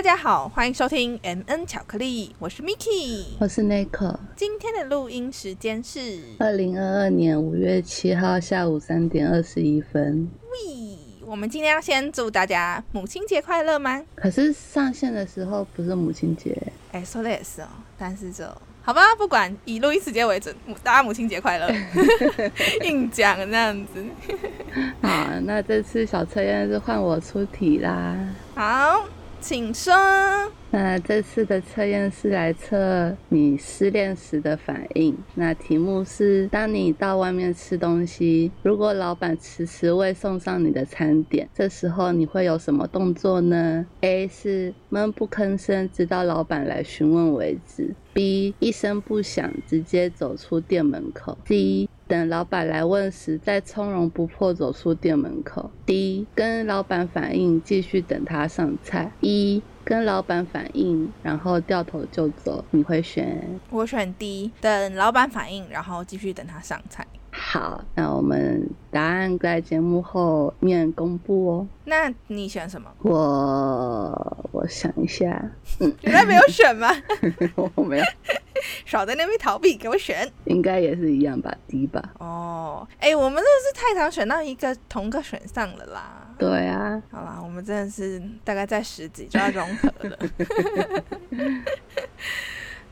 大家好，欢迎收听 M N 巧克力，我是 Miki，我是 Nico。今天的录音时间是二零二二年五月七号下午三点二十一分。喂，我们今天要先祝大家母亲节快乐吗？可是上线的时候不是母亲节，哎，说的也是哦，但是就好吧，不管以录音时间为准，大家母亲节快乐，硬讲这样子。好，那这次小测验是换我出题啦。好。请说。那这次的测验是来测你失恋时的反应。那题目是：当你到外面吃东西，如果老板迟迟未送上你的餐点，这时候你会有什么动作呢？A 是闷不吭声，直到老板来询问为止；B 一声不响，直接走出店门口；C 等老板来问时，再从容不迫走出店门口；D 跟老板反映，继续等他上菜。一跟老板反映，然后掉头就走，你会选？我选 D，等老板反应，然后继续等他上菜。好，那我们答案在节目后面公布哦。那你选什么？我我想一下，嗯，原来没有选吗？我没有，少在那边逃避，给我选。应该也是一样吧，D 吧。哦，哎，我们真的是太常选到一个同个选项了啦。对啊。好啦，我们真的是大概在十几就要融合了。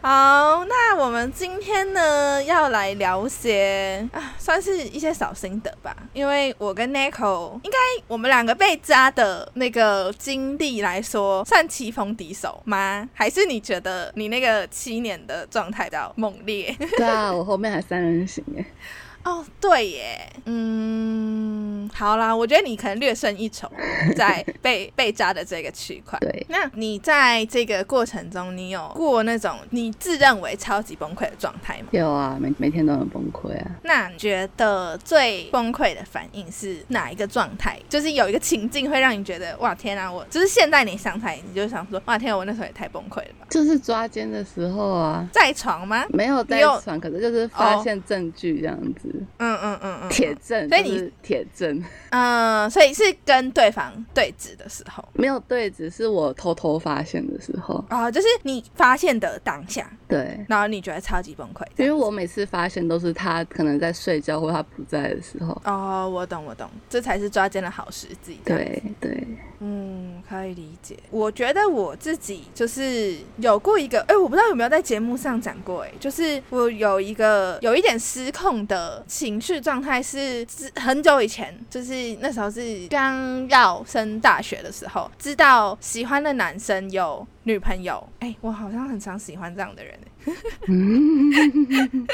好，那我们今天呢要来聊些啊，算是一些小心得吧。因为我跟 Nico 应该我们两个被扎的那个经历来说，算棋逢敌手吗？还是你觉得你那个七年的状态比较猛烈？对啊，我后面还三人行哎。哦，对耶，嗯，好啦，我觉得你可能略胜一筹，在被被扎的这个区块。对，那你在这个过程中，你有过那种你自认为超级崩溃的状态吗？有啊，每每天都很崩溃啊。那你觉得最崩溃的反应是哪一个状态？就是有一个情境会让你觉得哇天啊，我就是现在你想起来，你就想说哇天啊，我那时候也太崩溃了吧？就是抓奸的时候啊，在床吗？没有在床，可是就是发现证据这样子。嗯嗯嗯嗯，铁证，所以你铁证，嗯，所以是跟对方对峙的时候，没有对峙，是我偷偷发现的时候。啊，就是你发现的当下，对，然后你觉得超级崩溃，因为我每次发现都是他可能在睡觉或他不在的时候，哦，我懂我懂，这才是抓奸的好时机，对对，嗯，可以理解。我觉得我自己就是有过一个，哎，我不知道有没有在节目上讲过，哎，就是我有一个有一点失控的情绪状态，是很久以前，就是那时候是刚要升大学的时候，知道喜欢的男生有女朋友，哎，我好像很常喜欢这样的人，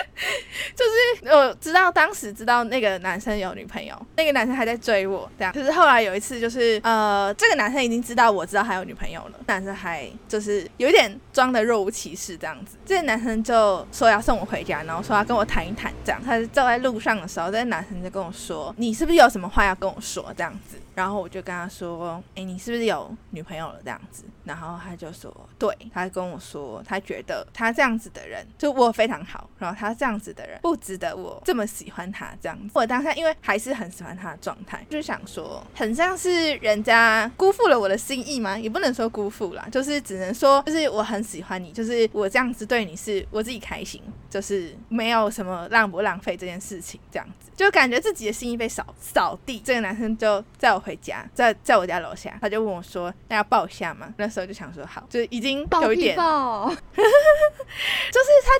就是我知道当时知道那个男生有女朋友，那个男生还在追我，这样。可是后来有一次，就是呃，这个男生已经知道我知道他有女朋友了，男生还就是有一点装的若无其事这样子。这个男生就说要送我回家，然后说要跟我谈一谈，这样。他走在路上的时候，这个男生就跟我说：“你是不是有什么话要跟我说？”这样子。然后我就跟他说：“哎，你是不是有女朋友了？”这样子。然后他就说：“对。”他跟我说，他觉得他这样子的人就我非常好，然后他这样子的人不值得我这么喜欢他这样子。我当下因为还是很喜欢他的状态，就想说，很像是人家辜负了我的心意吗？也不能说辜负啦，就是只能说，就是我很喜欢你，就是我这样子对你是我自己开心，就是没有什么浪不浪费这件事情，这样子就感觉自己的心意被扫扫地。这个男生就载我回家，在在我家楼下，他就问我说：“那要抱一下吗？”那时候就想说好，就已经有一点，抱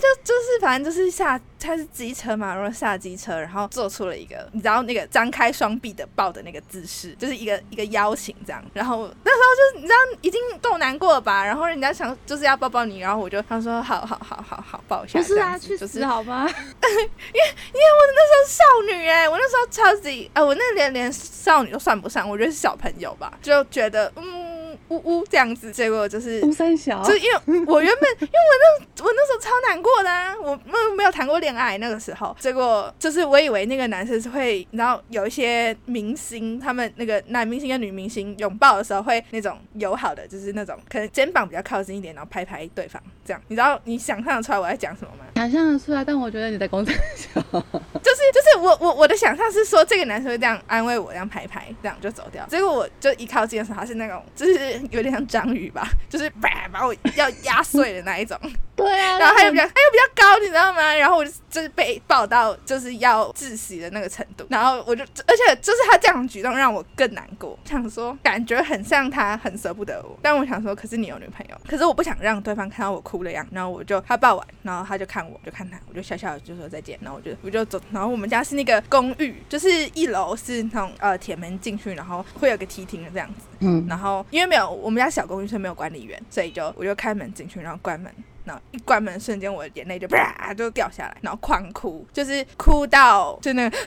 就就是反正就是下他是机车嘛，然后下机车，然后做出了一个你知道那个张开双臂的抱的那个姿势，就是一个一个邀请这样。然后那时候就是你知道已经够难过了吧？然后人家想就是要抱抱你，然后我就他说好好好好好抱一下，不是啊，去死好吗？因为因为我那时候少女哎，我那时候超级哎，我那连连少女都算不上，我觉得是小朋友吧，就觉得嗯。呜呜这样子，结果就是乌三小，就因为我原本因为我那我那时候超难过的啊，我没没有谈过恋爱那个时候，结果就是我以为那个男生是会，然后有一些明星，他们那个男明星跟女明星拥抱的时候会那种友好的，就是那种可能肩膀比较靠近一点，然后拍拍对方这样，你知道你想象得出来我在讲什么吗？想象得出来，但我觉得你在公司笑。就是就是我我我的想象是说，这个男生会这样安慰我，这样拍拍，这样就走掉。结果我就一靠近的时候，他是那种就是有点像章鱼吧，就是把把我要压碎的那一种。对啊，然后他又比较他又比较高，你知道吗？然后我就就是被抱到就是要窒息的那个程度。然后我就而且就是他这样举动让我更难过，想说感觉很像他很舍不得我。但我想说，可是你有女朋友，可是我不想让对方看到我哭的样子。然后我就他抱完，然后他就看我，就看他，我就笑笑就说再见。然后我就我就走。然后我们家是那个公寓，就是一楼是那种呃铁门进去，然后会有个梯厅的这样子。嗯，然后因为没有我们家小公寓是没有管理员，所以就我就开门进去，然后关门。然后一关门瞬间，我的眼泪就啪就掉下来，然后狂哭，就是哭到就那个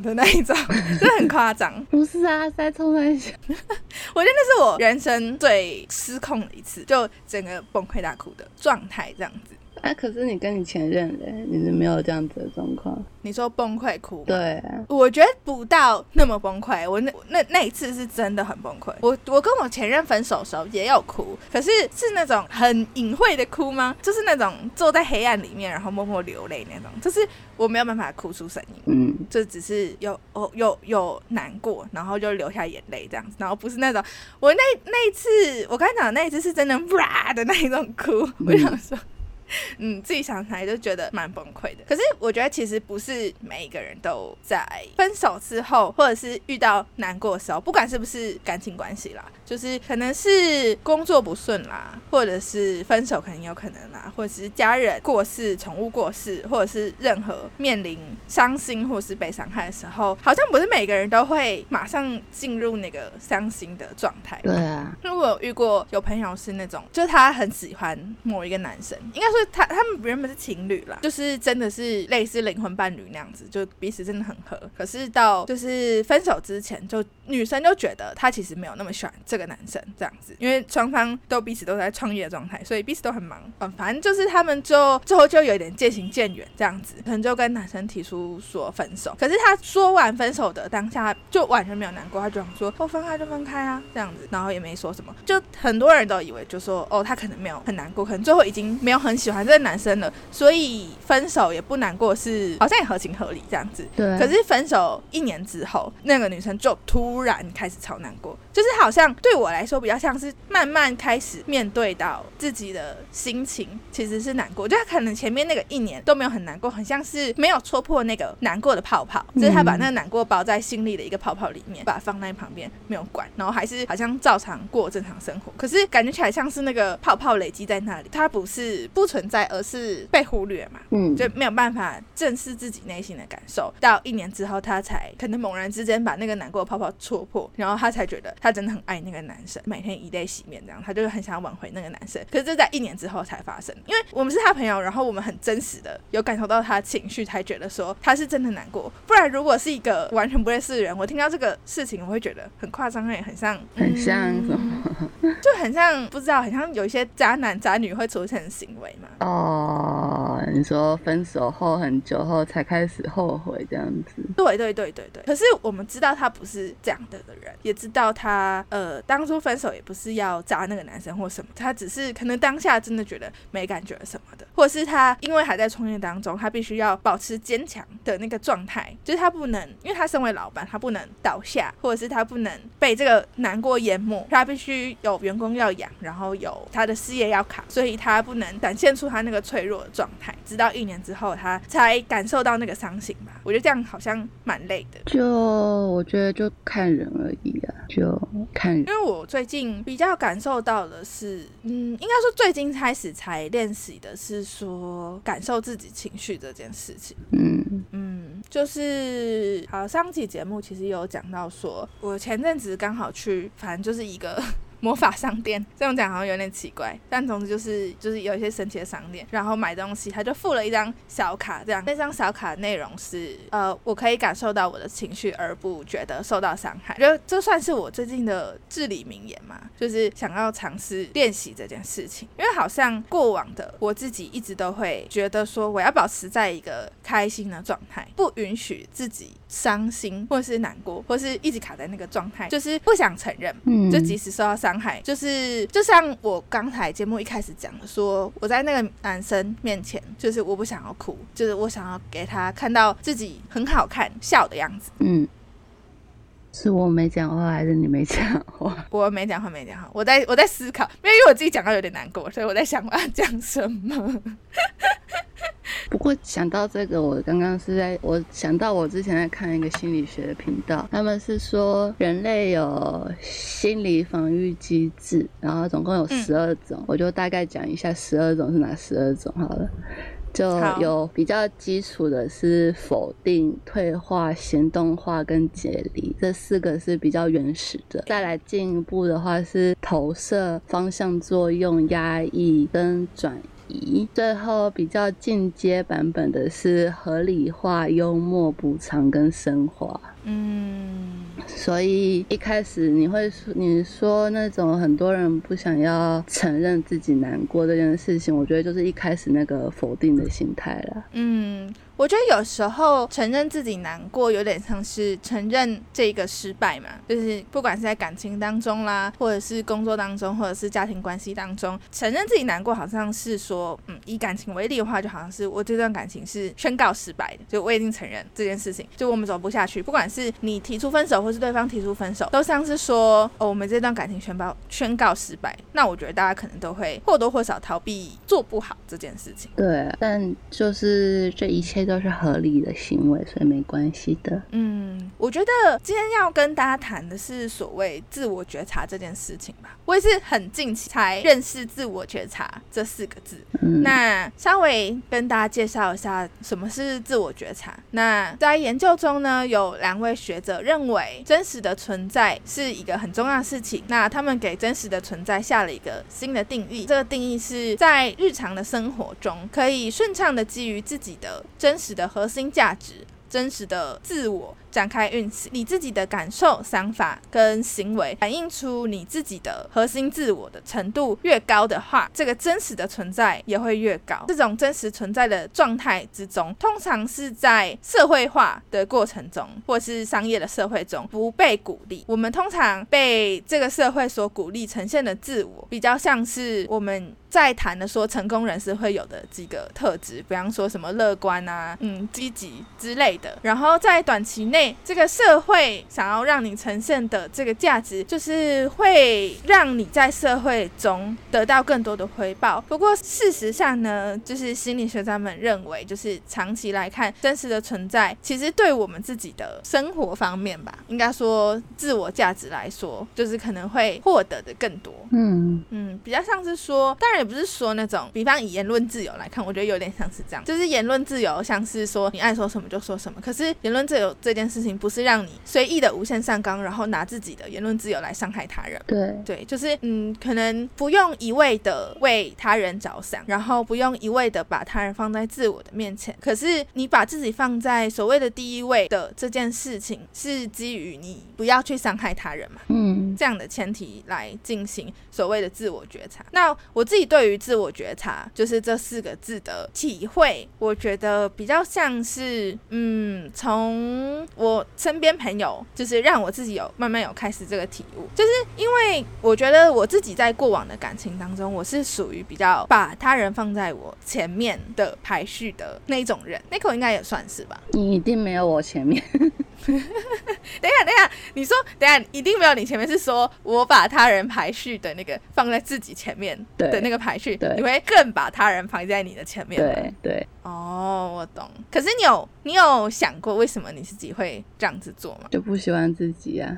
的那一种，真的很夸张。不是啊，在冲那些，我觉得那是我人生最失控的一次，就整个崩溃大哭的状态这样子。啊，可是你跟你前任嘞，你是没有这样子的状况。你说崩溃哭？对啊，我觉得不到那么崩溃。我那那那一次是真的很崩溃。我我跟我前任分手的时候也有哭，可是是那种很隐晦的哭吗？就是那种坐在黑暗里面，然后默默流泪那种。就是我没有办法哭出声音，嗯，就只是有哦有有难过，然后就流下眼泪这样子。然后不是那种我那那一次我刚才讲的那一次是真的 哇的那一种哭。我想说。嗯，嗯自己想起来就觉得蛮崩溃的。可是我觉得其实不是每一个人都在分手之后，或者是遇到难过的时候，不管是不是感情关系啦，就是可能是工作不顺啦，或者是分手肯定有可能啦，或者是家人过世、宠物过世，或者是任何面临伤心或是被伤害的时候，好像不是每个人都会马上进入那个伤心的状态。对啊，因为我有遇过有朋友是那种，就是他很喜欢某一个男生，应该说。他他们原本是情侣啦，就是真的是类似灵魂伴侣那样子，就彼此真的很合。可是到就是分手之前，就女生就觉得他其实没有那么喜欢这个男生这样子，因为双方都彼此都在创业的状态，所以彼此都很忙。嗯，反正就是他们就最后就有点渐行渐远这样子，可能就跟男生提出说分手。可是他说完分手的当下，就完全没有难过，他就想说哦分开就分开啊这样子，然后也没说什么。就很多人都以为就说哦他可能没有很难过，可能最后已经没有很喜欢。这个男生了，所以分手也不难过，是好像也合情合理这样子。对。可是分手一年之后，那个女生就突然开始超难过，就是好像对我来说比较像是慢慢开始面对到自己的心情，其实是难过。就他可能前面那个一年都没有很难过，很像是没有戳破那个难过的泡泡，就是他把那个难过包在心里的一个泡泡里面，把它放在旁边没有管，然后还是好像照常过正常生活。可是感觉起来像是那个泡泡累积在那里，它不是不存在。在，而是被忽略嘛，嗯，就没有办法正视自己内心的感受。到一年之后，他才可能猛然之间把那个难过的泡泡戳破，然后他才觉得他真的很爱那个男生，每天以泪洗面这样，他就是很想挽回那个男生。可是这在一年之后才发生，因为我们是他朋友，然后我们很真实的有感受到他情绪，才觉得说他是真的难过。不然如果是一个完全不认识的人，我听到这个事情，我会觉得很夸张，也很像，很像什么，就很像不知道，很像有一些渣男渣女会出现的行为嘛。哦，你说分手后很久后才开始后悔这样子？对对对对对。可是我们知道他不是这样的的人，也知道他呃当初分手也不是要渣那个男生或什么，他只是可能当下真的觉得没感觉什么的，或者是他因为还在创业当中，他必须要保持坚强的那个状态，就是他不能，因为他身为老板，他不能倒下，或者是他不能被这个难过淹没，他必须有员工要养，然后有他的事业要卡，所以他不能展现出。他那个脆弱的状态，直到一年之后，他才感受到那个伤心吧。我觉得这样好像蛮累的。就我觉得就看人而已啊，就看。因为我最近比较感受到的是，嗯，应该说最近开始才练习的是说感受自己情绪这件事情。嗯嗯，就是好上期节目其实有讲到说，我前阵子刚好去，反正就是一个。魔法商店这样讲好像有点奇怪，但总之就是就是有一些神奇的商店，然后买东西他就附了一张小卡，这样那张小卡内容是呃我可以感受到我的情绪而不觉得受到伤害，就这算是我最近的至理名言嘛，就是想要尝试练习这件事情，因为好像过往的我自己一直都会觉得说我要保持在一个开心的状态，不允许自己伤心或是难过，或是一直卡在那个状态，就是不想承认，嗯就即使受到伤。害，就是就像我刚才节目一开始讲的，说我在那个男生面前，就是我不想要哭，就是我想要给他看到自己很好看笑的样子。嗯，是我没讲话还是你没讲话？我没讲话，没讲话，我在我在思考，因为因为我自己讲到有点难过，所以我在想我要讲什么。不过想到这个，我刚刚是在我想到我之前在看一个心理学的频道，他们是说人类有心理防御机制，然后总共有十二种，我就大概讲一下十二种是哪十二种好了。就有比较基础的是否定、退化、行动化跟解离，这四个是比较原始的。再来进一步的话是投射、方向作用、压抑跟转移。最后比较进阶版本的是合理化、幽默、补偿跟升华。嗯，所以一开始你会说，你说那种很多人不想要承认自己难过这件事情，我觉得就是一开始那个否定的心态了。嗯，我觉得有时候承认自己难过，有点像是承认这个失败嘛，就是不管是在感情当中啦，或者是工作当中，或者是家庭关系当中，承认自己难过，好像是说，嗯，以感情为例的话，就好像是我这段感情是宣告失败的，就我已经承认这件事情，就我们走不下去，不管是你提出分手，或是对方提出分手，都像是说，哦，我们这段感情宣告宣告失败，那我觉得大家可能都会或多或少逃避做不好这件事情。对，但就是这一切都是合理的行为，所以没关系的。嗯，我觉得今天要跟大家谈的是所谓自我觉察这件事情吧。我也是很近期才认识“自我觉察”这四个字。嗯，那稍微跟大家介绍一下什么是自我觉察。那在研究中呢，有两位学者认为真实的存在是一个很重要的事情。那他们给真实的存在下了一个新的定义，这个定义是在日常的生活中可以顺畅的基于自己的真真实的核心价值。真实的自我展开运行，你自己的感受、想法跟行为反映出你自己的核心自我的程度越高的话，这个真实的存在也会越高。这种真实存在的状态之中，通常是在社会化的过程中，或是商业的社会中不被鼓励。我们通常被这个社会所鼓励呈现的自我，比较像是我们。在谈的说成功人士会有的几个特质，比方说什么乐观啊、嗯积极之类的。然后在短期内，这个社会想要让你呈现的这个价值，就是会让你在社会中得到更多的回报。不过事实上呢，就是心理学家们认为，就是长期来看，真实的存在其实对我们自己的生活方面吧，应该说自我价值来说，就是可能会获得的更多。嗯嗯，比较像是说，当然也不是说那种，比方以言论自由来看，我觉得有点像是这样，就是言论自由像是说你爱说什么就说什么，可是言论自由这件事情不是让你随意的无限上纲，然后拿自己的言论自由来伤害他人。对，对，就是嗯，可能不用一味的为他人着想，然后不用一味的把他人放在自我的面前。可是你把自己放在所谓的第一位的这件事情，是基于你不要去伤害他人嘛？嗯这样的前提来进行所谓的自我觉察。那我自己对于自我觉察，就是这四个字的体会，我觉得比较像是，嗯，从我身边朋友，就是让我自己有慢慢有开始这个体悟，就是因为我觉得我自己在过往的感情当中，我是属于比较把他人放在我前面的排序的那种人。那口应该也算是吧。你一定没有我前面。等一下，等一下，你说等一下一定没有你前面是说我把他人排序的那个放在自己前面的那个排序，你会更把他人排在你的前面？对对，哦，我懂。可是你有你有想过为什么你自己会这样子做吗？就不喜欢自己啊。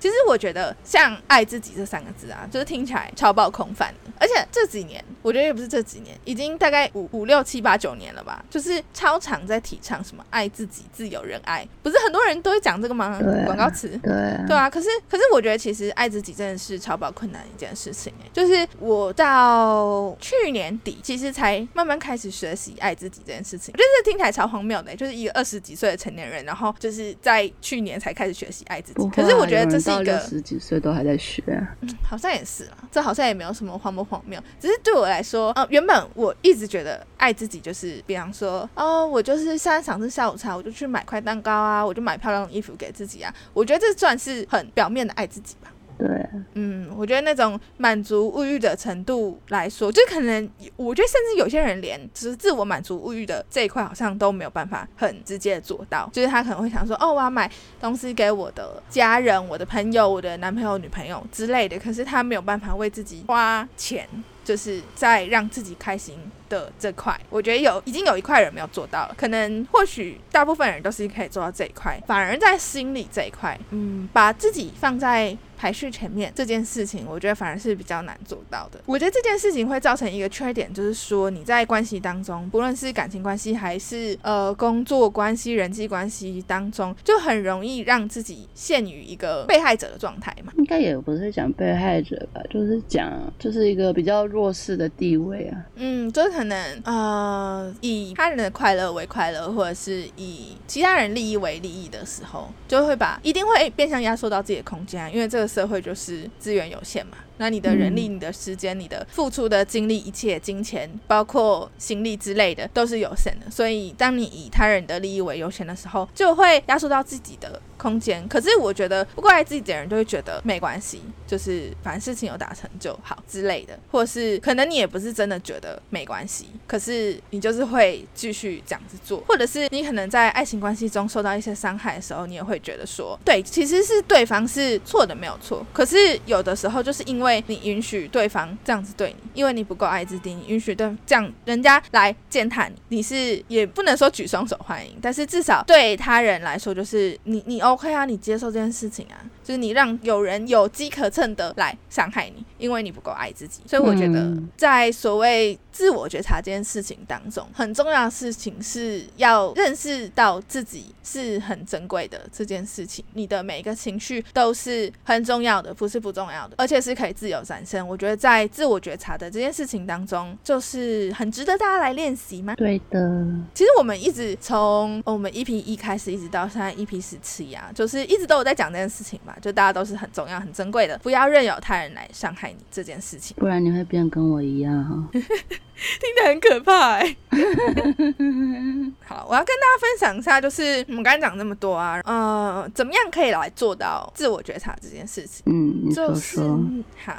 其实我觉得像“爱自己”这三个字啊，就是听起来超爆空泛的。而且这几年，我觉得也不是这几年，已经大概五五六七八九年了吧，就是超常在提倡什么“爱自己，自有人爱”，不是很多人都会讲这个吗？广告词。对啊，对啊，可是可是我觉得其实爱自己真的是超爆困难的一件事情哎，就是我到去年底其实才慢慢开始学习爱自己这件事情，我觉得这听起来超荒谬的，就是一个二十几岁的成年人，然后就是在去年才开始学习爱自己可是我觉得这有人到六十几岁都还在学啊。好像也是啦，这好像也没有什么荒不荒谬，只是对我来说，呃，原本我一直觉得爱自己就是，比方说，哦，我就是现在想吃下午茶，我就去买块蛋糕啊，我就买漂亮的衣服给自己啊，我觉得这算是很表面的爱自己吧。对，嗯，我觉得那种满足物欲的程度来说，就可能我觉得甚至有些人连只是自我满足物欲的这一块，好像都没有办法很直接的做到。就是他可能会想说，哦，我要买东西给我的家人、我的朋友、我的男朋友、女朋友之类的，可是他没有办法为自己花钱。就是在让自己开心的这块，我觉得有已经有一块人没有做到了，可能或许大部分人都是可以做到这一块，反而在心理这一块，嗯，把自己放在。排序前面这件事情，我觉得反而是比较难做到的。我觉得这件事情会造成一个缺点，就是说你在关系当中，不论是感情关系还是呃工作关系、人际关系当中，就很容易让自己陷于一个被害者的状态嘛。应该也不是讲被害者吧，就是讲就是一个比较弱势的地位啊。嗯，就是可能呃以他人的快乐为快乐，或者是以其他人利益为利益的时候，就会把一定会变相压缩到自己的空间，因为这个。社会就是资源有限嘛。那你的人力、你的时间、你的付出的精力、一切金钱，包括心力之类的，都是有限的。所以，当你以他人的利益为优先的时候，就会压缩到自己的空间。可是，我觉得不过爱自己的人就会觉得没关系，就是反正事情有达成就好之类的，或是可能你也不是真的觉得没关系，可是你就是会继续这样子做，或者是你可能在爱情关系中受到一些伤害的时候，你也会觉得说，对，其实是对方是错的，没有错。可是有的时候就是因为为你允许对方这样子对你，因为你不够爱自己，你允许对这样人家来践踏你，你是也不能说举双手欢迎，但是至少对他人来说，就是你你 OK 啊，你接受这件事情啊。就是你让有人有机可乘的来伤害你，因为你不够爱自己。所以我觉得，在所谓自我觉察这件事情当中，很重要的事情是要认识到自己是很珍贵的这件事情。你的每一个情绪都是很重要的，不是不重要的，而且是可以自由产生。我觉得在自我觉察的这件事情当中，就是很值得大家来练习吗？对的。其实我们一直从我们 EP 一开始，一直到现在 EP 十七啊，就是一直都有在讲这件事情吧。就大家都是很重要、很珍贵的，不要任由他人来伤害你这件事情，不然你会变跟我一样哈。听得很可怕哎。好，我要跟大家分享一下，就是我们刚才讲那么多啊，呃，怎么样可以来做到自我觉察这件事情？嗯，你说说。好。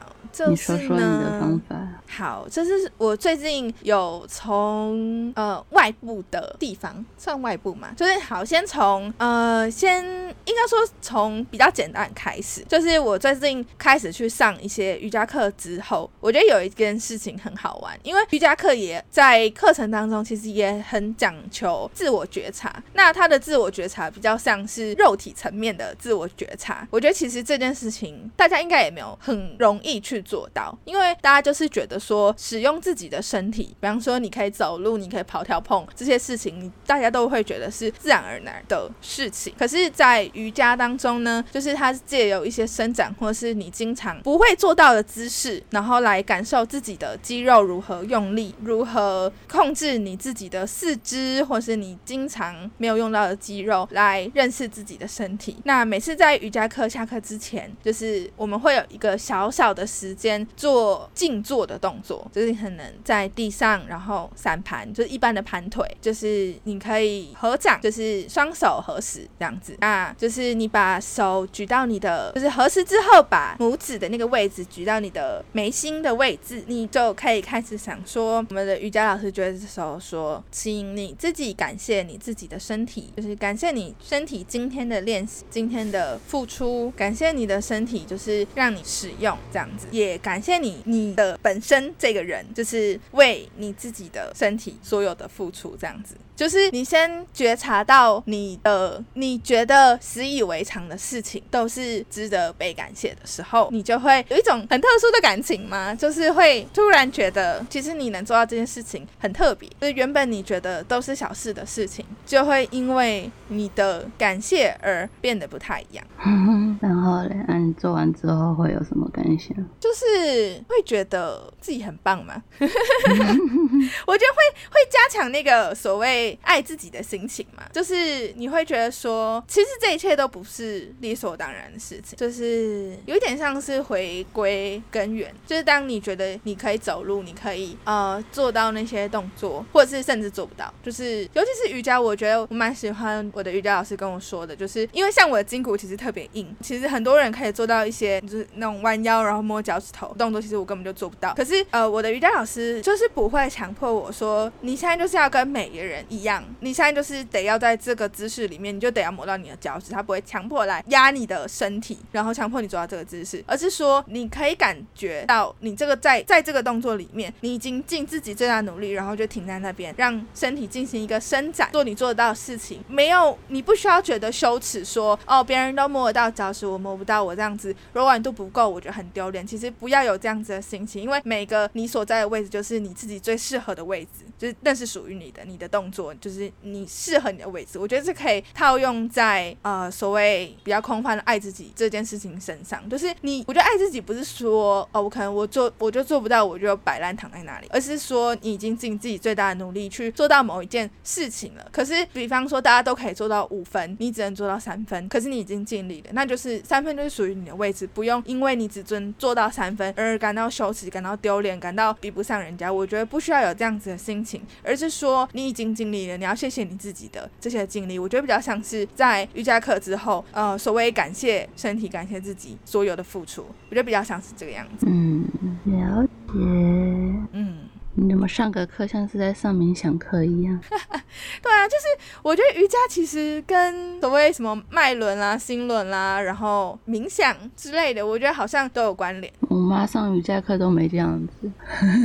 你说说你的方法。好，这是我最近有从呃外部的地方，算外部嘛，就是好先从呃先应该说从比较简单开始，就是我最近开始去上一些瑜伽课之后，我觉得有一件事情很好玩，因为瑜伽课也在课程当中其实也很讲求自我觉察，那他的自我觉察比较像是肉体层面的自我觉察，我觉得其实这件事情大家应该也没有很容易去。做到，因为大家就是觉得说，使用自己的身体，比方说你可以走路，你可以跑跳碰这些事情，你大家都会觉得是自然而然的事情。可是，在瑜伽当中呢，就是它借由一些伸展，或是你经常不会做到的姿势，然后来感受自己的肌肉如何用力，如何控制你自己的四肢，或是你经常没有用到的肌肉，来认识自己的身体。那每次在瑜伽课下课之前，就是我们会有一个小小的时。时间做静坐的动作，就是可能在地上，然后散盘，就是一般的盘腿，就是你可以合掌，就是双手合十这样子。那就是你把手举到你的，就是合十之后，把拇指的那个位置举到你的眉心的位置，你就可以开始想说，我们的瑜伽老师觉得这时候说，请你自己感谢你自己的身体，就是感谢你身体今天的练习，今天的付出，感谢你的身体，就是让你使用这样子。也感谢你，你的本身这个人就是为你自己的身体所有的付出，这样子。就是你先觉察到你的你觉得习以为常的事情都是值得被感谢的时候，你就会有一种很特殊的感情吗？就是会突然觉得，其实你能做到这件事情很特别。就是原本你觉得都是小事的事情，就会因为你的感谢而变得不太一样。然后嘞，那你做完之后会有什么感想？就是会觉得自己很棒吗？我觉得会会加强那个所谓。爱自己的心情嘛，就是你会觉得说，其实这一切都不是理所当然的事情，就是有一点像是回归根源，就是当你觉得你可以走路，你可以呃做到那些动作，或者是甚至做不到，就是尤其是瑜伽，我觉得我蛮喜欢我的瑜伽老师跟我说的，就是因为像我的筋骨其实特别硬，其实很多人可以做到一些就是那种弯腰然后摸脚趾头动作，其实我根本就做不到。可是呃，我的瑜伽老师就是不会强迫我说，你现在就是要跟每个人一一样，你现在就是得要在这个姿势里面，你就得要摸到你的脚趾，他不会强迫来压你的身体，然后强迫你做到这个姿势，而是说你可以感觉到你这个在在这个动作里面，你已经尽自己最大努力，然后就停在那边，让身体进行一个伸展，做你做得到的事情，没有你不需要觉得羞耻，说哦别人都摸得到脚趾，我摸不到，我这样子柔软度不够，我觉得很丢脸。其实不要有这样子的心情，因为每个你所在的位置就是你自己最适合的位置，就是那是属于你的，你的动作就是你适合你的位置。我觉得这可以套用在呃所谓比较空泛的爱自己这件事情身上，就是你，我觉得爱自己不是说哦我可能我做我就做不到，我就摆烂躺在那里，而是说你已经尽自己最大的努力去做到某一件事情了。可是比方说大家都可以做到五分，你只能做到三分，可是你已经尽力了，那就是三分就是属于你的位置，不用因为你只准做到三分而感到羞耻、感到丢脸、感到比不上人家。我觉得不需要有这样子的心情，而是说你已经尽你要谢谢你自己的这些经历。我觉得比较像是在瑜伽课之后，呃，所谓感谢身体、感谢自己所有的付出，我觉得比较像是这个样子。嗯，了解。嗯。你怎么上个课像是在上冥想课一样？对啊，就是我觉得瑜伽其实跟所谓什么脉轮啦、心轮啦，然后冥想之类的，我觉得好像都有关联。我妈上瑜伽课都没这样子，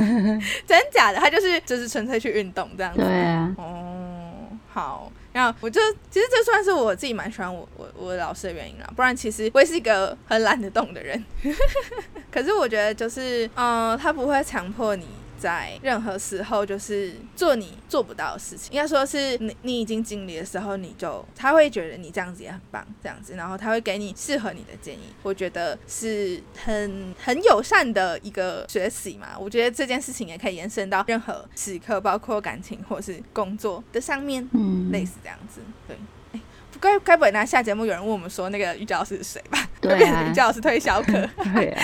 真假的？她就是就是纯粹去运动这样子。对啊。哦，好，然后我就其实这算是我自己蛮喜欢我我我老师的原因啦，不然其实我也是一个很懒得动的人。可是我觉得就是嗯，他不会强迫你。在任何时候，就是做你做不到的事情，应该说是你你已经尽力的时候，你就他会觉得你这样子也很棒，这样子，然后他会给你适合你的建议，我觉得是很很友善的一个学习嘛。我觉得这件事情也可以延伸到任何时刻，包括感情或是工作的上面，嗯，类似这样子。对，哎，该该不会那下节目有人问我们说那个瑜伽老师是谁吧？对啊，瑜伽老师推销课。对啊。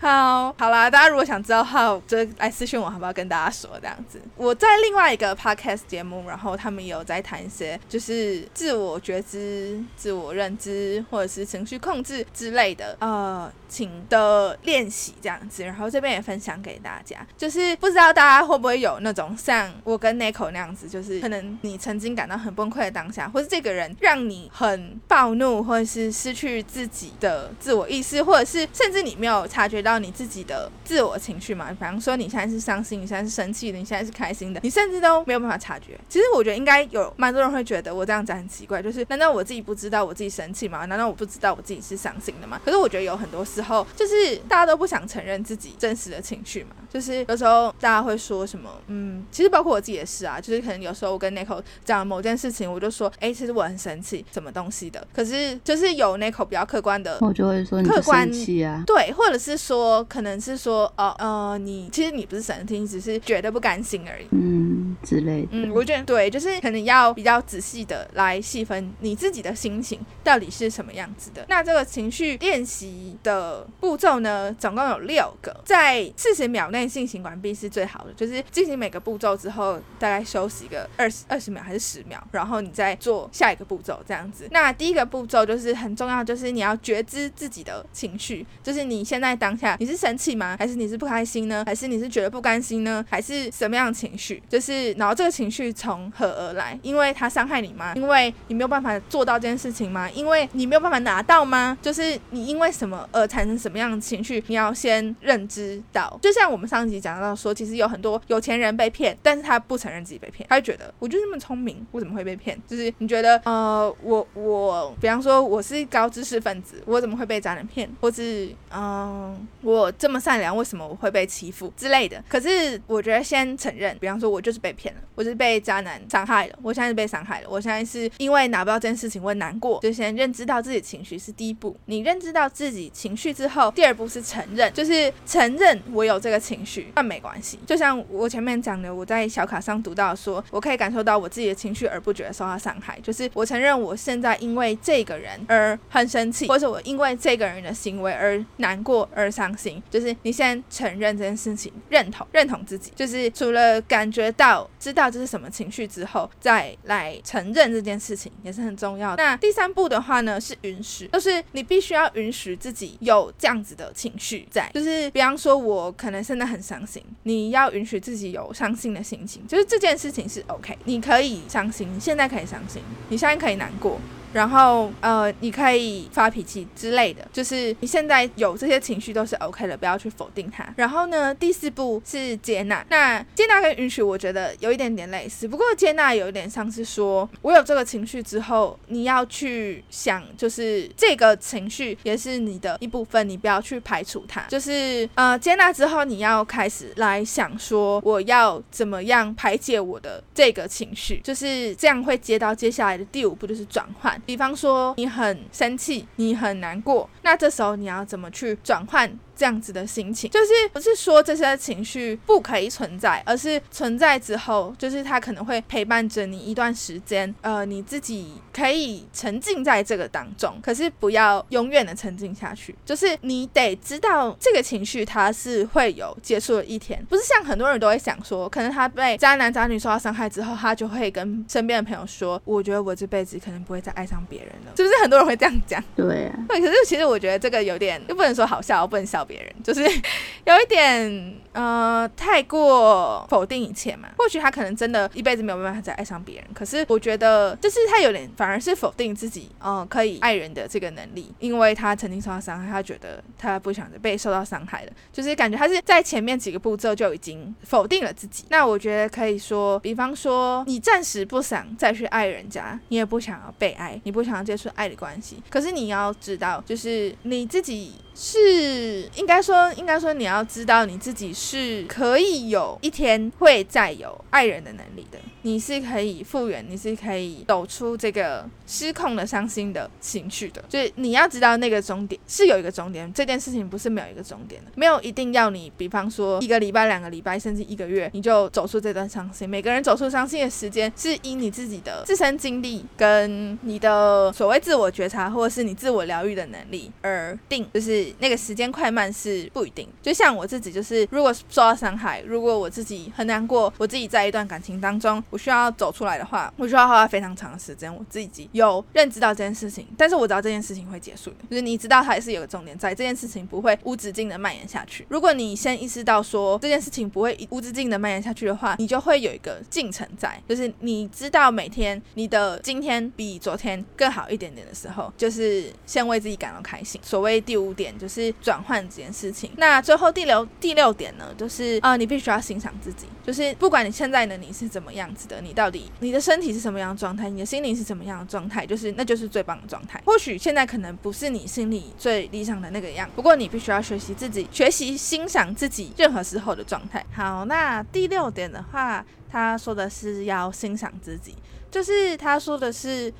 好，好啦，大家如果想知道的话，就来私信我，好不好？跟大家说这样子。我在另外一个 podcast 节目，然后他们有在谈一些就是自我觉知、自我认知，或者是情绪控制之类的，呃。请的练习这样子，然后这边也分享给大家。就是不知道大家会不会有那种像我跟 Nico 那样子，就是可能你曾经感到很崩溃的当下，或是这个人让你很暴怒，或者是失去自己的自我意识，或者是甚至你没有察觉到你自己的自我情绪嘛？比方说你现在是伤心，你现在是生气的，你现在是开心的，你甚至都没有办法察觉。其实我觉得应该有蛮多人会觉得我这样子很奇怪，就是难道我自己不知道我自己生气吗？难道我不知道我自己是伤心的吗？可是我觉得有很多。时候就是大家都不想承认自己真实的情绪嘛，就是有时候大家会说什么，嗯，其实包括我自己也是啊，就是可能有时候我跟 Nico 讲某件事情，我就说，哎，其实我很生气，什么东西的，可是就是有 Nico 比较客观的，我就会说你生气啊，对，或者是说可能是说，哦，呃，你其实你不是神经，只是觉得不甘心而已，嗯，之类的，嗯，我觉得对，就是可能要比较仔细的来细分你自己的心情到底是什么样子的，那这个情绪练习的。步骤呢，总共有六个，在四十秒内进行完毕是最好的。就是进行每个步骤之后，大概休息个二十二十秒还是十秒，然后你再做下一个步骤，这样子。那第一个步骤就是很重要，就是你要觉知自己的情绪，就是你现在当下你是生气吗？还是你是不开心呢？还是你是觉得不甘心呢？还是什么样的情绪？就是然后这个情绪从何而来？因为它伤害你吗？因为你没有办法做到这件事情吗？因为你没有办法拿到吗？就是你因为什么而产生什么样的情绪？你要先认知到，就像我们上一集讲到说，其实有很多有钱人被骗，但是他不承认自己被骗，他会觉得我就那么聪明，我怎么会被骗？就是你觉得呃，我我，比方说我是高知识分子，我怎么会被渣男骗？或是嗯，我这么善良，为什么我会被欺负之类的？可是我觉得先承认，比方说我就是被骗了，我就是被渣男伤害了，我现在是被伤害了，我现在是因为拿不到这件事情我难过，就先认知到自己情绪是第一步。你认知到自己情绪之后，第二步是承认，就是承认我有这个情绪，那没关系。就像我前面讲的，我在小卡上读到说，我可以感受到我自己的情绪而不觉得受到伤害，就是我承认我现在因为这个人而很生气，或者我因为这个人的行为而难过而伤。心就是你先承认这件事情，认同认同自己，就是除了感觉到知道这是什么情绪之后，再来承认这件事情也是很重要。那第三步的话呢，是允许，就是你必须要允许自己有这样子的情绪在，就是比方说我可能现在很伤心，你要允许自己有伤心的心情，就是这件事情是 OK，你可以伤心，你现在可以伤心，你现在可以难过。然后呃，你可以发脾气之类的，就是你现在有这些情绪都是 OK 的，不要去否定它。然后呢，第四步是接纳。那接纳跟允许，我觉得有一点点类似，不过接纳有一点像是说，我有这个情绪之后，你要去想，就是这个情绪也是你的一部分，你不要去排除它。就是呃，接纳之后，你要开始来想说，我要怎么样排解我的这个情绪，就是这样会接到接下来的第五步，就是转换。比方说，你很生气，你很难过，那这时候你要怎么去转换？这样子的心情，就是不是说这些情绪不可以存在，而是存在之后，就是它可能会陪伴着你一段时间，呃，你自己可以沉浸在这个当中，可是不要永远的沉浸下去，就是你得知道这个情绪它是会有结束的一天，不是像很多人都会想说，可能他被渣男渣女受到伤害之后，他就会跟身边的朋友说，我觉得我这辈子可能不会再爱上别人了，是不是很多人会这样讲？对，对，可是其实我觉得这个有点又不能说好笑，不能笑。别人就是 有一点呃太过否定一切嘛，或许他可能真的一辈子没有办法再爱上别人，可是我觉得就是他有点反而是否定自己呃可以爱人的这个能力，因为他曾经受到伤害，他觉得他不想着被受到伤害了，就是感觉他是在前面几个步骤就已经否定了自己。那我觉得可以说，比方说你暂时不想再去爱人家，你也不想要被爱，你不想要接触爱的关系，可是你要知道，就是你自己。是应该说，应该说，你要知道你自己是是可以有一天会再有爱人的能力的。你是可以复原，你是可以走出这个失控的伤心的情绪的。就是你要知道那个终点是有一个终点，这件事情不是没有一个终点的，没有一定要你，比方说一个礼拜、两个礼拜，甚至一个月，你就走出这段伤心。每个人走出伤心的时间是因你自己的自身经历跟你的所谓自我觉察，或者是你自我疗愈的能力而定，就是。那个时间快慢是不一定，就像我自己，就是如果受到伤害，如果我自己很难过，我自己在一段感情当中，我需要走出来的话，我需要花非常长的时间，我自己有认知到这件事情，但是我知道这件事情会结束的，就是你知道它还是有个重点在，这件事情不会无止境的蔓延下去。如果你先意识到说这件事情不会无止境的蔓延下去的话，你就会有一个进程在，就是你知道每天你的今天比昨天更好一点点的时候，就是先为自己感到开心。所谓第五点。就是转换这件事情。那最后第六第六点呢，就是啊，你必须要欣赏自己。就是不管你现在的你是怎么样子的，你到底你的身体是什么样的状态，你的心灵是什么样的状态，就是那就是最棒的状态。或许现在可能不是你心里最理想的那个样，不过你必须要学习自己，学习欣赏自己任何时候的状态。好，那第六点的话，他说的是要欣赏自己，就是他说的是。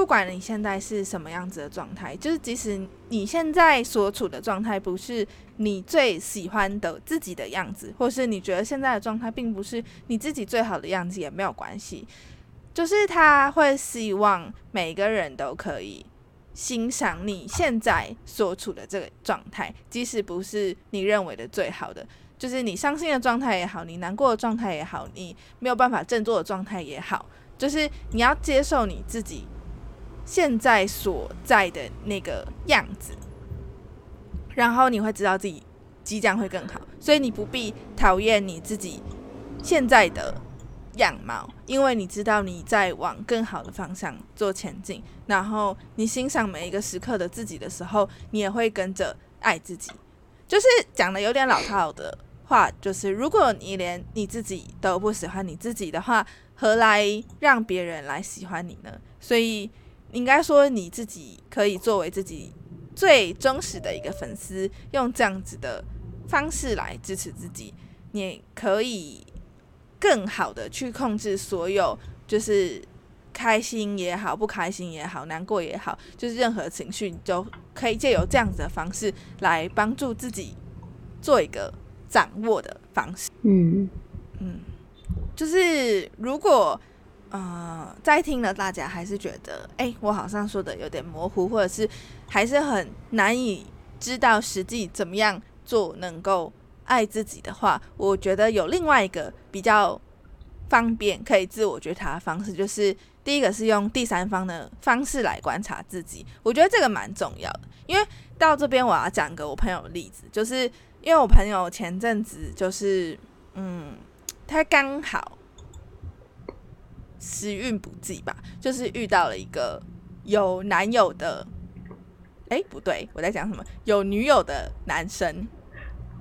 不管你现在是什么样子的状态，就是即使你现在所处的状态不是你最喜欢的自己的样子，或是你觉得现在的状态并不是你自己最好的样子，也没有关系。就是他会希望每个人都可以欣赏你现在所处的这个状态，即使不是你认为的最好的，就是你伤心的状态也好，你难过的状态也好，你没有办法振作的状态也好，就是你要接受你自己。现在所在的那个样子，然后你会知道自己即将会更好，所以你不必讨厌你自己现在的样貌，因为你知道你在往更好的方向做前进。然后你欣赏每一个时刻的自己的时候，你也会跟着爱自己。就是讲的有点老套的话，就是如果你连你自己都不喜欢你自己的话，何来让别人来喜欢你呢？所以。应该说你自己可以作为自己最忠实的一个粉丝，用这样子的方式来支持自己，你可以更好的去控制所有，就是开心也好，不开心也好，难过也好，就是任何情绪，你就可以借由这样子的方式来帮助自己做一个掌握的方式。嗯嗯，就是如果呃在听了大家还是觉得，哎、我好像说的有点模糊，或者是还是很难以知道实际怎么样做能够爱自己的话，我觉得有另外一个比较方便可以自我觉察的方式，就是第一个是用第三方的方式来观察自己，我觉得这个蛮重要的，因为到这边我要讲个我朋友的例子，就是因为我朋友前阵子就是嗯，他刚好时运不济吧，就是遇到了一个有男友的，哎、不对，我在讲什么？有女友的男生。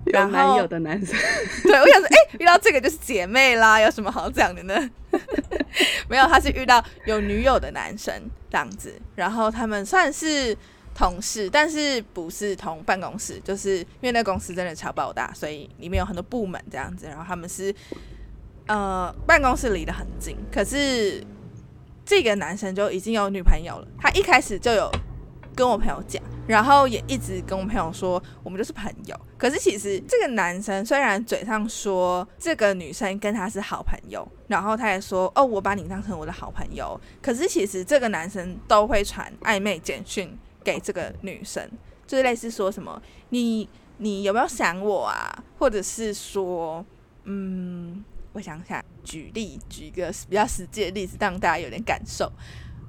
有男友的男生，对，我想说，哎、遇到这个就是姐妹啦，有什么好讲的呢？没有，他是遇到有女友的男生这样子，然后他们算是同事，但是不是同办公室，就是因为那公司真的超爆大，所以里面有很多部门这样子，然后他们是呃办公室离得很近，可是这个男生就已经有女朋友了，他一开始就有跟我朋友讲，然后也一直跟我朋友说我们就是朋友。可是其实这个男生虽然嘴上说这个女生跟他是好朋友，然后他也说哦我把你当成我的好朋友，可是其实这个男生都会传暧昧简讯给这个女生，就是类似说什么你你有没有想我啊，或者是说嗯我想想举例举一个比较实际的例子，让大家有点感受。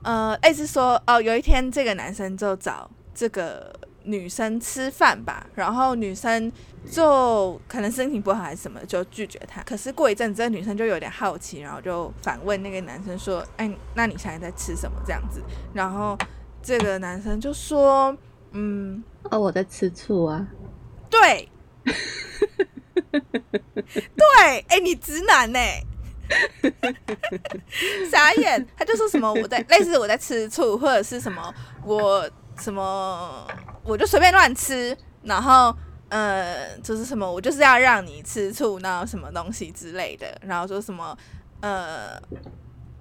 呃，类似说哦，有一天这个男生就找这个女生吃饭吧，然后女生就可能心情不好还是什么，就拒绝他。可是过一阵子，这个女生就有点好奇，然后就反问那个男生说：“哎，那你现在在吃什么？”这样子，然后这个男生就说：“嗯，哦，我在吃醋啊，对，对，哎、你直男呢、傻眼，他就说什么我在类似我在吃醋，或者是什么我什么我就随便乱吃，然后呃就是什么我就是要让你吃醋，然后什么东西之类的，然后说什么呃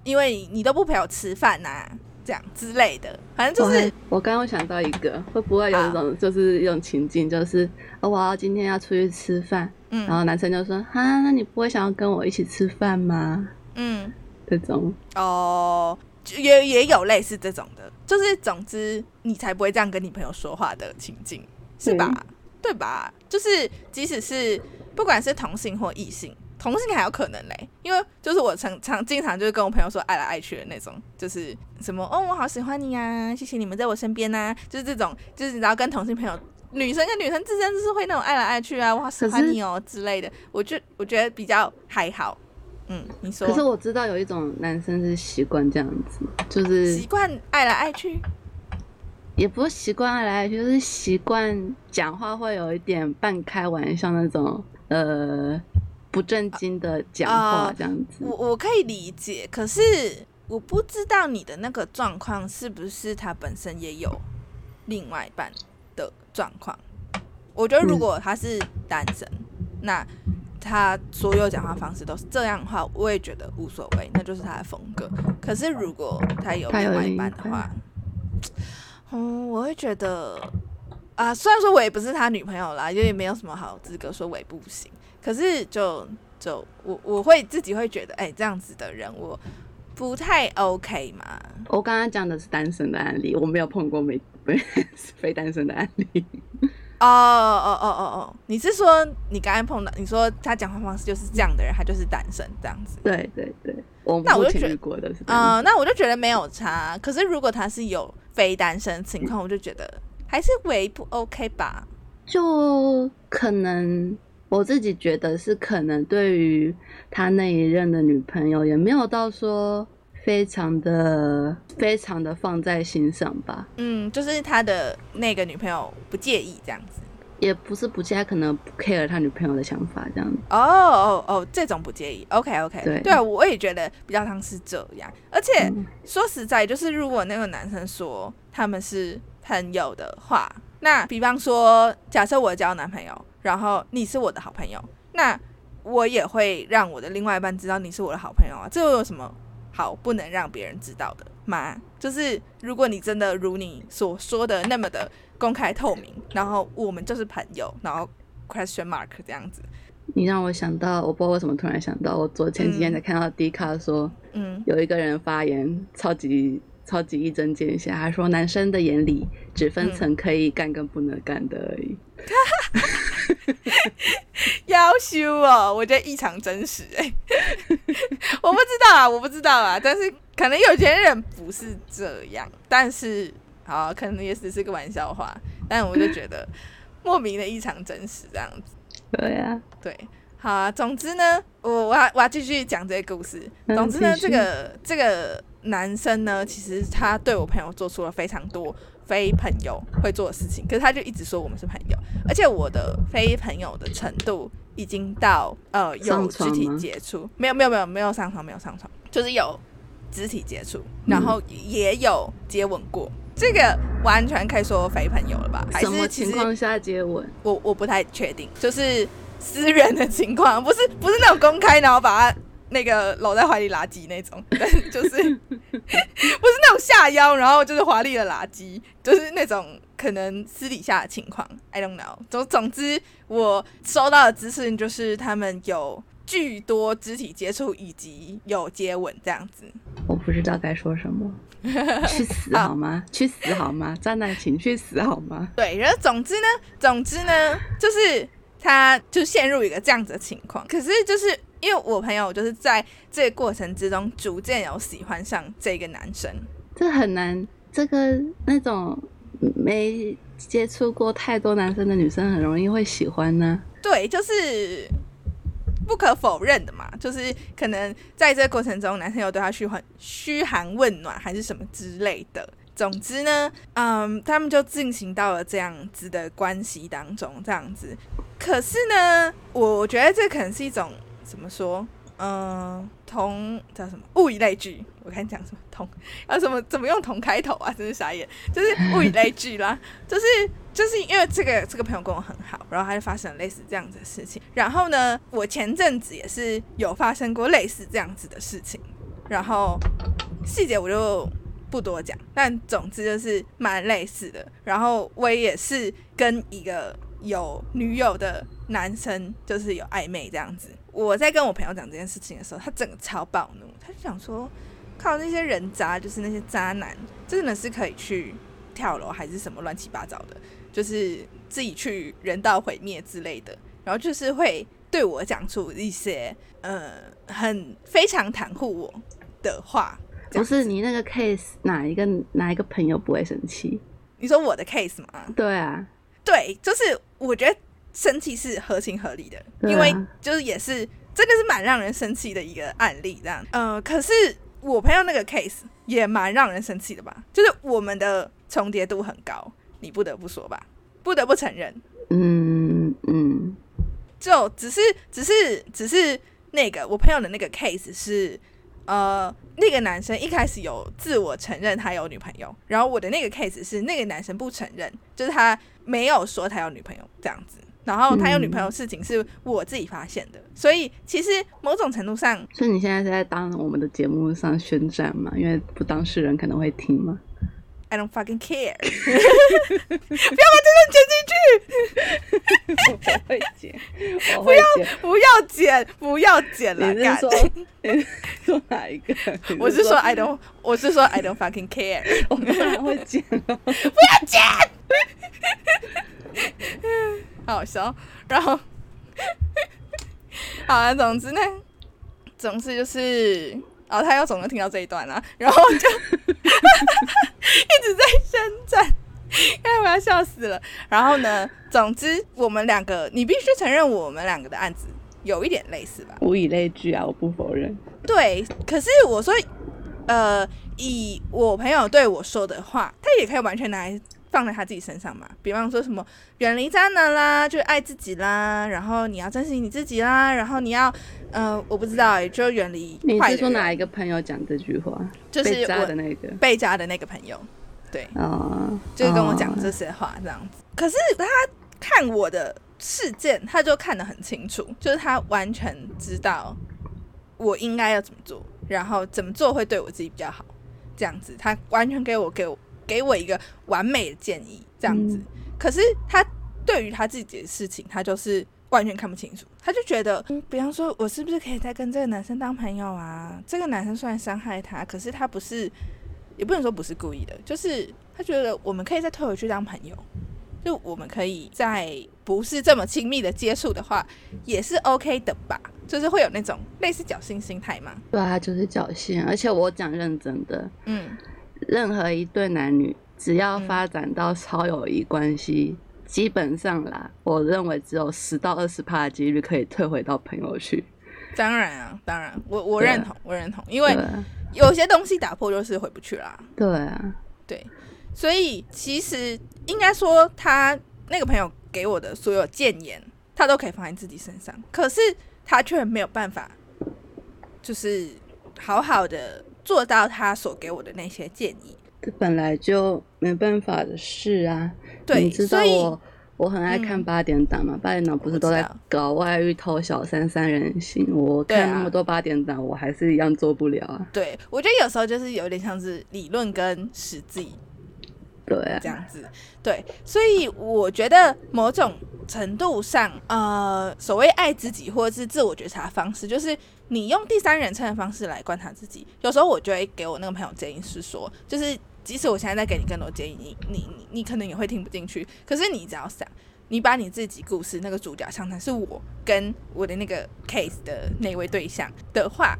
因为你都不陪我吃饭呐、这样之类的，反正就是我刚刚想到一个，会不会有一种就是一种情境，就是哦，我要今天要出去吃饭，嗯然后男生就说哈，那你不会想要跟我一起吃饭吗？嗯。这种哦，就也也有类似这种的，就是总之你才不会这样跟你朋友说话的情境，是吧？对吧？就是即使是不管是同性或异性，同性还有可能嘞，因为就是我常常经常就是跟我朋友说爱来爱去的那种，就是什么哦我好喜欢你呀、谢谢你们在我身边呐、就是这种，就是你知道跟同性朋友。女生跟女生之间就是会那种爱来爱去啊，我好喜欢你哦之类的，我就我觉得比较还好。嗯，你说？可是我知道有一种男生是习惯这样子，就是习惯爱来爱去，也不是习惯爱来爱去，就是习惯讲话会有一点半开玩笑那种，呃，不正经的讲话啊这样子。我我可以理解，可是我不知道你的那个状况是不是他本身也有另外一半的状况。我觉得如果他是单身，那他所有讲话方式都是这样的话，我也觉得无所谓，那就是他的风格。可是如果他有另外一半半的话，嗯，我会觉得啊，虽然说我也不是他女朋友啦，因为没有什么好资格说我也不行。可是就就我我会自己会觉得，哎、这样子的人我不太 OK 嘛。我刚刚讲的是单身的案例，我没有碰过没非 非单身的案例。哦哦哦哦哦，你是说你刚刚碰到，你说他讲话方式就是这样的人，他就是单身这样子。对对对，我那我就觉得前遇过的是单啊、身。那我就觉得没有差。可是如果他是有非单身情况，我就觉得还是为不 OK 吧。就可能我自己觉得是可能对于他那一任的女朋友也没有到说非常的非常的放在心上吧，嗯，就是他的那个女朋友不介意这样子。也不是不介意，他可能不 care 他女朋友的想法这样子。哦哦哦，这种不介意，OK OK，对啊，我也觉得比较像是这样。而且、嗯说实在，就是如果那个男生说他们是朋友的话，那比方说，假设我交男朋友，然后你是我的好朋友，那我也会让我的另外一半知道你是我的好朋友啊。这又有什么好不能让别人知道的吗？就是如果你真的如你所说的那么的公开透明，然后我们就是朋友，然后 question mark 这样子。你让我想到，我不知道为什么突然想到，我昨前几天才看到 D 卡说，嗯，有一个人发言超级超级一针见血，他说男生的眼里只分层可以干跟不能干的而已。要修哦，我觉得异常真实哎，我不知道啊，我不知道啊，但是可能有些人不是这样，但是好，可能也只是个玩笑话，但我就觉得莫名的异常真实这样子。对呀，对，好啊。总之呢，我我要我要继续讲这个故事。总之呢，这个这个男生呢，其实他对我朋友做出了非常多非朋友会做的事情，可是他就一直说我们是朋友，而且我的非朋友的程度已经到呃有肢体接触，没有没有没有没有上床，没有上床，就是有肢体接触，然后也有接吻过。这个完全可以说非朋友了吧？什么情况下接吻？我我不太确定，就是私人的情况，不是不是那种公开，然后把他那个搂在怀里垃圾那种，就是 不是那种下腰，然后就是华丽的垃圾，就是那种可能私底下的情况。I don't know。总总之，我收到的资讯就是他们有巨多肢体接触以及有接吻这样子。我不知道该说什么。去死好吗？去死好吗？渣男，请去死好吗？对，然后总之呢，总之呢，就是他就陷入一个这样子的情况。可是就是因为我朋友就是在这个过程之中逐渐有喜欢上这个男生，这很难。这个那种没接触过太多男生的女生很容易会喜欢呢。对，就是。不可否认的嘛，就是可能在这个过程中，男生有对他嘘寒嘘寒问暖，还是什么之类的。总之呢，嗯，他们就进行到了这样子的关系当中，这样子。可是呢，我觉得这可能是一种怎么说？嗯，同叫什么物以类聚？我看讲什么同，要什么怎么用同开头啊？真是傻眼，就是物以类聚啦。就 是就是因为这个这个朋友跟我很好，然后他就发生了类似这样子的事情。然后呢，我前阵子也是有发生过类似这样子的事情，然后细节我就不多讲，但总之就是蛮类似的。然后我也是跟一个有女友的男生，就是有暧昧这样子。我在跟我朋友讲这件事情的时候，他整个超暴怒，他就想说，靠那些人渣，就是那些渣男，真的是可以去跳楼还是什么乱七八糟的，就是自己去人道毁灭之类的，然后就是会对我讲出一些呃很非常袒护我的话。不是你那个 case 哪一个哪一个朋友不会生气？你说我的 case 吗？对啊，对，就是我觉得。生气是合情合理的，因为就是也是真的是蛮让人生气的一个案例，这样。呃，可是我朋友那个 case 也蛮让人生气的吧？就是我们的重叠度很高，你不得不说吧，不得不承认。嗯嗯，就只是只是只是那个我朋友的那个 case 是，呃，那个男生一开始有自我承认他有女朋友，然后我的那个 case 是那个男生不承认，就是他没有说他有女朋友这样子。然后他有女朋友事情是我自己发现的，所以其实某种程度上，所以你现在是在当我们的节目上宣战嘛？因为不当事人可能会听吗？I don't fucking care！不要把这段剪进去！我会剪，不要不要剪，不要剪了！你是说说哪一个？我是说 I don't，我是说 I don't fucking care！我当然会剪了，不要剪！好笑，然后，好啊，总之呢，总之就是，哦，他又总能听到这一段啊，然后就 一直在宣战，哎，我要笑死了。然后呢，总之我们两个，你必须承认我们两个的案子有一点类似吧？无以类聚啊，我不否认。对，可是我说，呃，以我朋友对我说的话，他也可以完全拿来。放在他自己身上嘛，比方说什么远离渣男啦，就爱自己啦，然后你要珍惜你自己啦，然后你要，呃，我不知道，就远离。你是说哪一个朋友讲这句话？就是被渣的那个，被渣的那个朋友。对，哦，就是跟我讲哦这些话这样子。可是他看我的事件，他就看得很清楚，就是他完全知道我应该要怎么做，然后怎么做会对我自己比较好，这样子，他完全给我给我给我一个完美的建议，这样子。嗯可是他对于他自己的事情，他就是完全看不清楚，他就觉得，嗯，比方说，我是不是可以再跟这个男生当朋友啊？这个男生虽然伤害他，可是他不是，也不能说不是故意的，就是他觉得我们可以再退回去当朋友，就我们可以在不是这么亲密的接触的话，也是 OK 的吧？就是会有那种类似侥幸心态嘛。对啊，就是侥幸。而且我讲认真的，嗯，任何一对男女，只要嗯发展到超友谊关系，基本上啦，我认为只有十到二十趴的几率可以退回到朋友去。当然啊，当然，我我认同，我认同，因为有些东西打破就是回不去啦。对啊，对，所以其实应该说，他那个朋友给我的所有谏言，他都可以放在自己身上，可是他却没有办法，就是好好的做到他所给我的那些建议。这本来就没办法的事啊。对，你知道我我很爱看嗯八点档嘛？八点档不是都在搞外遇、偷小三、三人行？我看那么多八点档，我还是一样做不了啊。对我觉得有时候就是有点像是理论跟实际对这，样子。对，所以我觉得某种程度上，呃，所谓爱自己或者是自我觉察方式，就是你用第三人称的方式来观察自己。有时候我就会给我那个朋友建议是说，就是即使我现在在给你更多建议，你你你你可能也会听不进去，可是你只要想。你把你自己故事那个主角想成是我跟我的那个 case 的那位对象的话，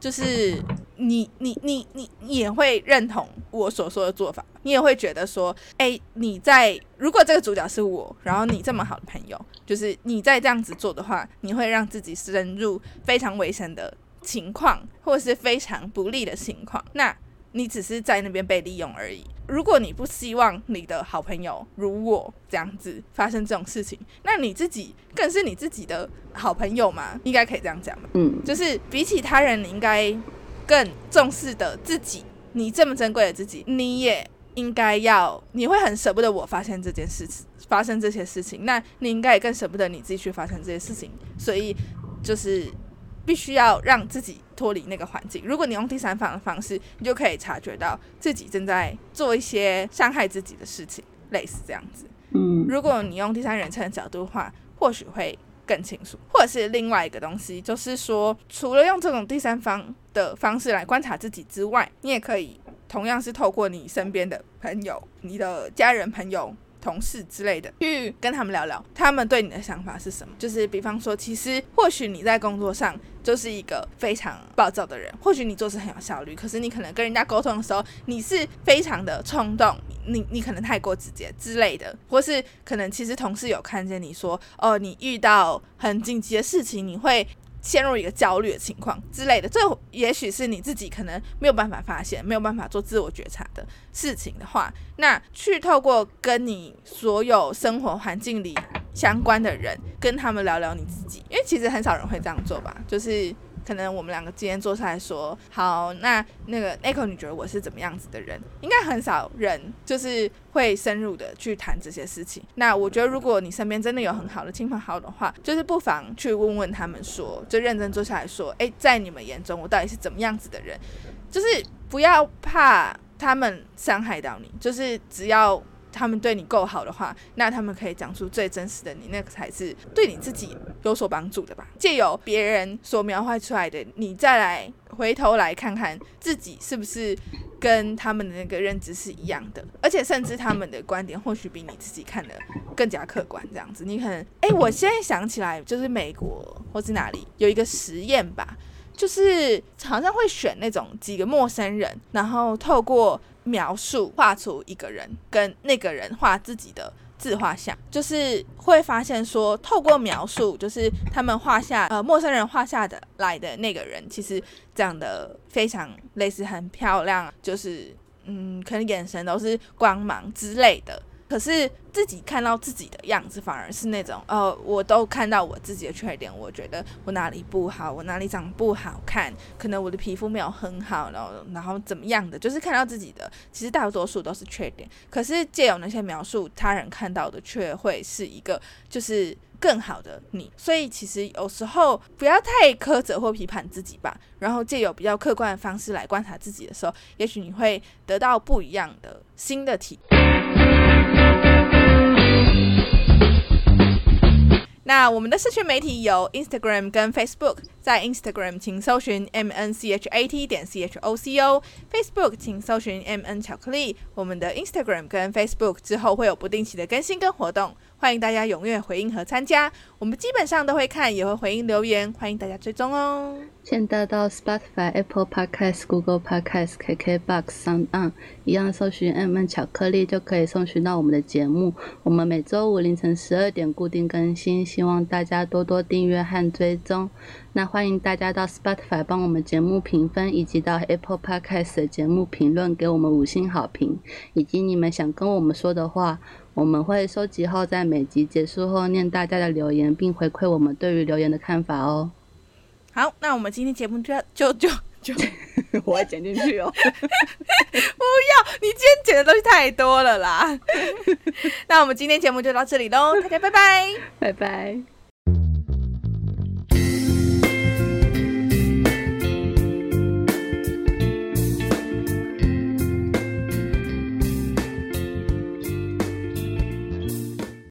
就是你你你你也会认同我所说的做法，你也会觉得说，哎、你在如果这个主角是我，然后你这么好的朋友，就是你在这样子做的话，你会让自己深入非常危险的情况，或者是非常不利的情况，那你只是在那边被利用而已。如果你不希望你的好朋友如我这样子发生这种事情，那你自己更是你自己的好朋友嘛？应该可以这样讲吧？嗯，就是比起他人，你应该更重视的自己。你这么珍贵的自己，你也应该要，你会很舍不得我发现这件事情，发生这些事情，那你应该也更舍不得你自己去发生这些事情。所以就是必须要让自己脱离那个环境。如果你用第三方的方式，你就可以察觉到自己正在做一些伤害自己的事情，类似这样子。嗯，如果你用第三人称的角度的话，或许会更清楚。或者是另外一个东西，就是说，除了用这种第三方的方式来观察自己之外，你也可以同样是透过你身边的朋友、你的家人、朋友。同事之类的，去跟他们聊聊，他们对你的想法是什么？就是比方说，其实或许你在工作上就是一个非常暴躁的人，或许你做事很有效率，可是你可能跟人家沟通的时候，你是非常的冲动，你你可能太过直接之类的，或是可能其实同事有看见你说，哦，你遇到很紧急的事情，你会陷入一个焦虑的情况之类的，这也许是你自己可能没有办法发现、没有办法做自我觉察的事情的话，那去透过跟你所有生活环境里相关的人，跟他们聊聊你自己，因为其实很少人会这样做吧，就是。可能我们两个今天坐下来说，好，那那个 Echo，你觉得我是怎么样子的人？应该很少人就是会深入的去谈这些事情。那我觉得，如果你身边真的有很好的亲朋好友的话，就是不妨去问问他们说，就认真坐下来说，诶，在你们眼中我到底是怎么样子的人？就是不要怕他们伤害到你，就是只要他们对你够好的话，那他们可以讲出最真实的你，那个才是对你自己有所帮助的吧。借由别人所描绘出来的，你再来回头来看看自己是不是跟他们的那个认知是一样的，而且甚至他们的观点或许比你自己看的更加客观。这样子，你可能，哎，我现在想起来，就是美国或是哪里有一个实验吧。就是好像会选那种几个陌生人，然后透过描述画出一个人，跟那个人画自己的自画像，就是会发现说，透过描述，就是他们画下呃陌生人画下的来的那个人，其实长得非常类似，很漂亮，就是嗯，可能眼神都是光芒之类的。可是自己看到自己的样子，反而是那种，呃，我都看到我自己的缺点，我觉得我哪里不好，我哪里长不好看，可能我的皮肤没有很好，然后然后怎么样的，就是看到自己的，其实大多数都是缺点。可是借由那些描述，他人看到的却会是一个，就是更好的你。所以其实有时候不要太苛责或批判自己吧，然后借由比较客观的方式来观察自己的时候，也许你会得到不一样的新的体。那我们的社群媒体有 Instagram 跟 Facebook，在 Instagram 请搜寻 M N C H A T 点 C H O C O，Facebook 请搜寻 M N 巧克力。我们的 Instagram 跟 Facebook 之后会有不定期的更新跟活动。欢迎大家踊跃回应和参加，我们基本上都会看，也会回应留言，欢迎大家追踪哦。现在到 Spotify、Apple Podcast、Google Podcast、KKBox、上一样搜寻 M N 巧克力就可以搜寻到我们的节目。我们每周五凌晨十二点固定更新，希望大家多多订阅和追踪。那欢迎大家到 Spotify 帮我们节目评分，以及到 Apple Podcast 的节目评论给我们五星好评，以及你们想跟我们说的话。我们会收集后，在每集结束后念大家的留言，并回馈我们对于留言的看法哦。好，那我们今天节目就要就就就，我要剪进去哦。不要，你今天剪的东西太多了啦。那我们今天节目就到这里喽，大家拜拜，拜拜。